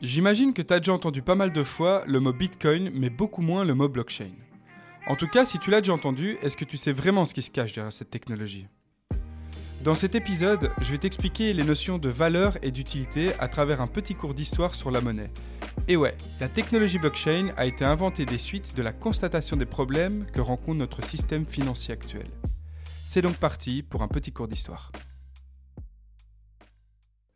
J'imagine que tu as déjà entendu pas mal de fois le mot Bitcoin, mais beaucoup moins le mot blockchain. En tout cas, si tu l'as déjà entendu, est-ce que tu sais vraiment ce qui se cache derrière cette technologie? Dans cet épisode, je vais t'expliquer les notions de valeur et d'utilité à travers un petit cours d'histoire sur la monnaie. Et ouais, la technologie blockchain a été inventée des suites de la constatation des problèmes que rencontre notre système financier actuel. C'est donc parti pour un petit cours d'histoire.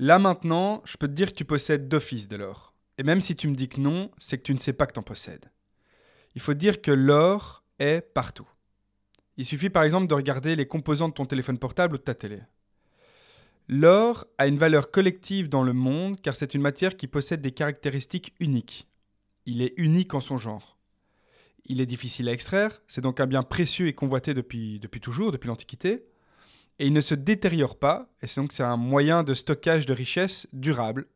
Là maintenant, je peux te dire que tu possèdes d'office de l'or. Et même si tu me dis que non, c'est que tu ne sais pas que tu en possèdes. Il faut dire que l'or est partout. Il suffit par exemple de regarder les composants de ton téléphone portable ou de ta télé. L'or a une valeur collective dans le monde car c'est une matière qui possède des caractéristiques uniques. Il est unique en son genre. Il est difficile à extraire, c'est donc un bien précieux et convoité depuis, depuis toujours, depuis l'Antiquité et il ne se détériore pas, et donc c'est un moyen de stockage de richesse durable.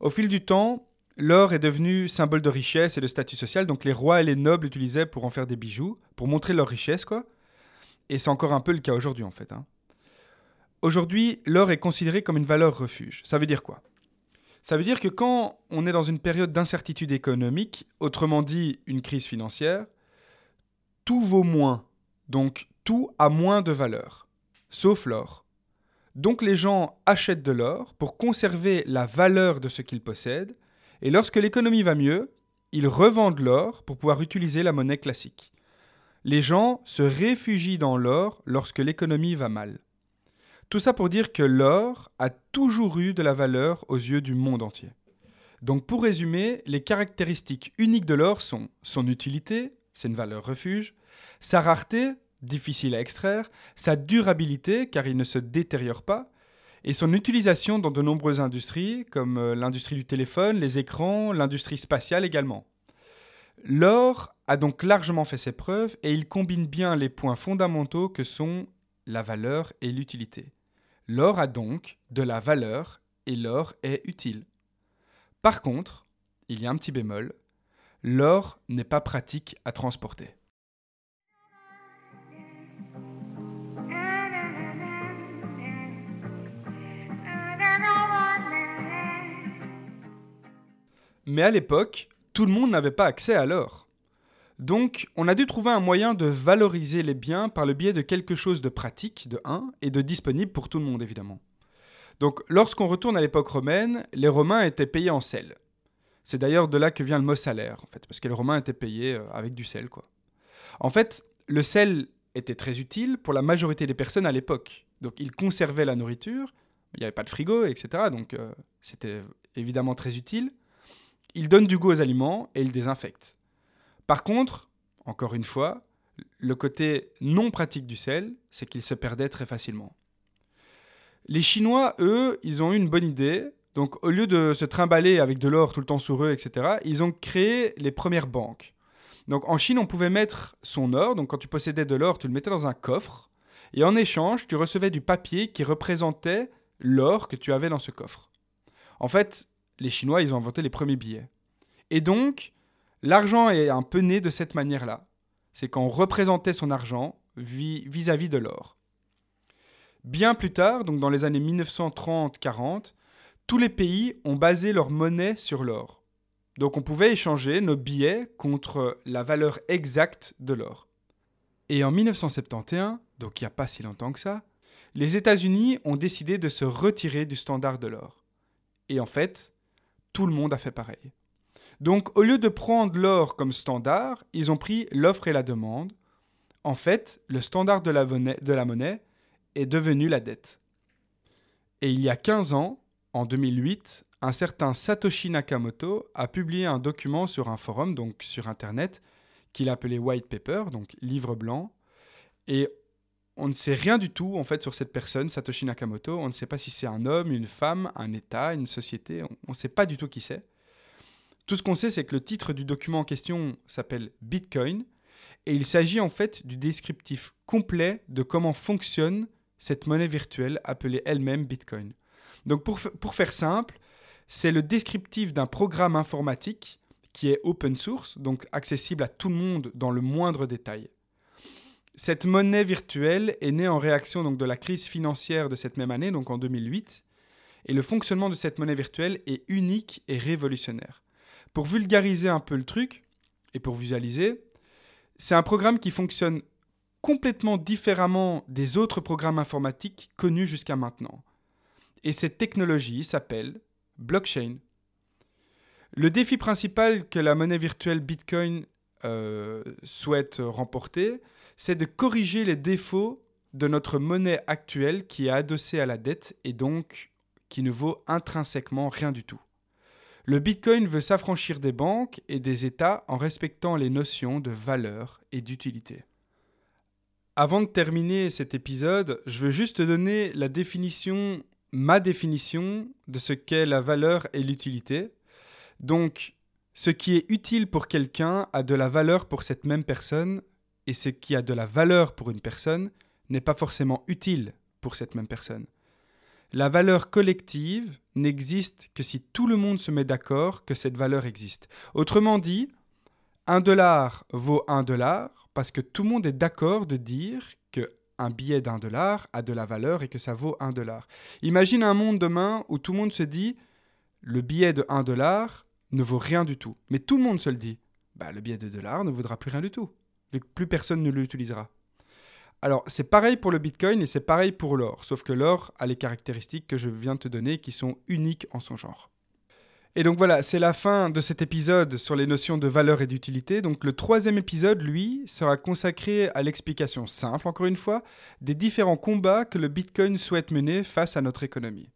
Au fil du temps, l'or est devenu symbole de richesse et de statut social, donc les rois et les nobles l'utilisaient pour en faire des bijoux, pour montrer leur richesse, quoi. Et c'est encore un peu le cas aujourd'hui, en fait. Hein. Aujourd'hui, l'or est considéré comme une valeur refuge. Ça veut dire quoi? Ça veut dire que quand on est dans une période d'incertitude économique, autrement dit une crise financière, tout vaut moins, donc tout a moins de valeur sauf l'or. Donc les gens achètent de l'or pour conserver la valeur de ce qu'ils possèdent, et lorsque l'économie va mieux, ils revendent l'or pour pouvoir utiliser la monnaie classique. Les gens se réfugient dans l'or lorsque l'économie va mal. Tout ça pour dire que l'or a toujours eu de la valeur aux yeux du monde entier. Donc pour résumer, les caractéristiques uniques de l'or sont son utilité, c'est une valeur refuge, sa rareté, difficile à extraire, sa durabilité car il ne se détériore pas, et son utilisation dans de nombreuses industries comme euh, l'industrie du téléphone, les écrans, l'industrie spatiale également. L'or a donc largement fait ses preuves et il combine bien les points fondamentaux que sont la valeur et l'utilité. L'or a donc de la valeur et l'or est utile. Par contre, il y a un petit bémol, l'or n'est pas pratique à transporter. Mais à l'époque, tout le monde n'avait pas accès à l'or. Donc, on a dû trouver un moyen de valoriser les biens par le biais de quelque chose de pratique, de 1, et de disponible pour tout le monde, évidemment. Donc, lorsqu'on retourne à l'époque romaine, les Romains étaient payés en sel. C'est d'ailleurs de là que vient le mot salaire, en fait, parce que les Romains étaient payés euh, avec du sel, quoi. En fait, le sel était très utile pour la majorité des personnes à l'époque. Donc, il conservait la nourriture, il n'y avait pas de frigo, etc. Donc, euh, c'était évidemment très utile il donne du goût aux aliments et il désinfecte. Par contre, encore une fois, le côté non pratique du sel, c'est qu'il se perdait très facilement. Les Chinois, eux, ils ont eu une bonne idée. Donc, au lieu de se trimballer avec de l'or tout le temps sur eux, etc., ils ont créé les premières banques. Donc, en Chine, on pouvait mettre son or. Donc, quand tu possédais de l'or, tu le mettais dans un coffre. Et en échange, tu recevais du papier qui représentait l'or que tu avais dans ce coffre. En fait, les Chinois, ils ont inventé les premiers billets. Et donc, l'argent est un peu né de cette manière-là. C'est qu'on représentait son argent vis-à-vis de l'or. Bien plus tard, donc dans les années 1930-40, tous les pays ont basé leur monnaie sur l'or. Donc on pouvait échanger nos billets contre la valeur exacte de l'or. Et en 1971, donc il n'y a pas si longtemps que ça, les États-Unis ont décidé de se retirer du standard de l'or. Et en fait, tout le monde a fait pareil. Donc au lieu de prendre l'or comme standard, ils ont pris l'offre et la demande. En fait, le standard de la, monnaie, est devenu la dette. Et il y a 15 ans, en 2008, un certain Satoshi Nakamoto a publié un document sur un forum, donc sur Internet, qu'il appelait White Paper, donc livre blanc. Et on ne sait rien du tout en fait sur cette personne, Satoshi Nakamoto. On ne sait pas si c'est un homme, une femme, un État, une société. On ne sait pas du tout qui c'est. Tout ce qu'on sait, c'est que le titre du document en question s'appelle Bitcoin et il s'agit en fait du descriptif complet de comment fonctionne cette monnaie virtuelle appelée elle-même Bitcoin. Donc pour, pour faire simple, c'est le descriptif d'un programme informatique qui est open source, donc accessible à tout le monde dans le moindre détail. Cette monnaie virtuelle est née en réaction donc, de la crise financière de cette même année, donc en 2008, et le fonctionnement de cette monnaie virtuelle est unique et révolutionnaire. Pour vulgariser un peu le truc, et pour visualiser, c'est un programme qui fonctionne complètement différemment des autres programmes informatiques connus jusqu'à maintenant. Et cette technologie s'appelle blockchain. Le défi principal que la monnaie virtuelle Bitcoin euh, souhaite remporter, c'est de corriger les défauts de notre monnaie actuelle qui est adossée à la dette et donc qui ne vaut intrinsèquement rien du tout. Le Bitcoin veut s'affranchir des banques et des États en respectant les notions de valeur et d'utilité. Avant de terminer cet épisode, je veux juste te donner la définition, ma définition de ce qu'est la valeur et l'utilité. Donc, ce qui est utile pour quelqu'un a de la valeur pour cette même personne et ce qui a de la valeur pour une personne n'est pas forcément utile pour cette même personne. La valeur collective n'existe que si tout le monde se met d'accord que cette valeur existe. Autrement dit, un dollar vaut un dollar parce que tout le monde est d'accord de dire que un billet d'un dollar a de la valeur et que ça vaut un dollar. Imagine un monde demain où tout le monde se dit le billet de un dollar ne vaut rien du tout. Mais tout le monde se le dit. Bah, le billet de dollar ne vaudra plus rien du tout vu que plus personne ne l'utilisera. Alors, c'est pareil pour le Bitcoin et c'est pareil pour l'or, sauf que l'or a les caractéristiques que je viens de te donner qui sont uniques en son genre. Et donc voilà, c'est la fin de cet épisode sur les notions de valeur et d'utilité. Donc le troisième épisode, lui, sera consacré à l'explication simple, encore une fois, des différents combats que le Bitcoin souhaite mener face à notre économie.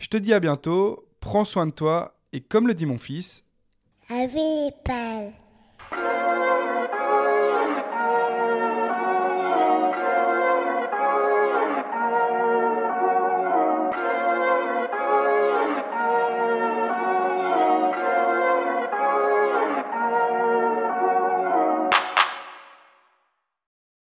Je te dis à bientôt, prends soin de toi et comme le dit mon fils, Arrive,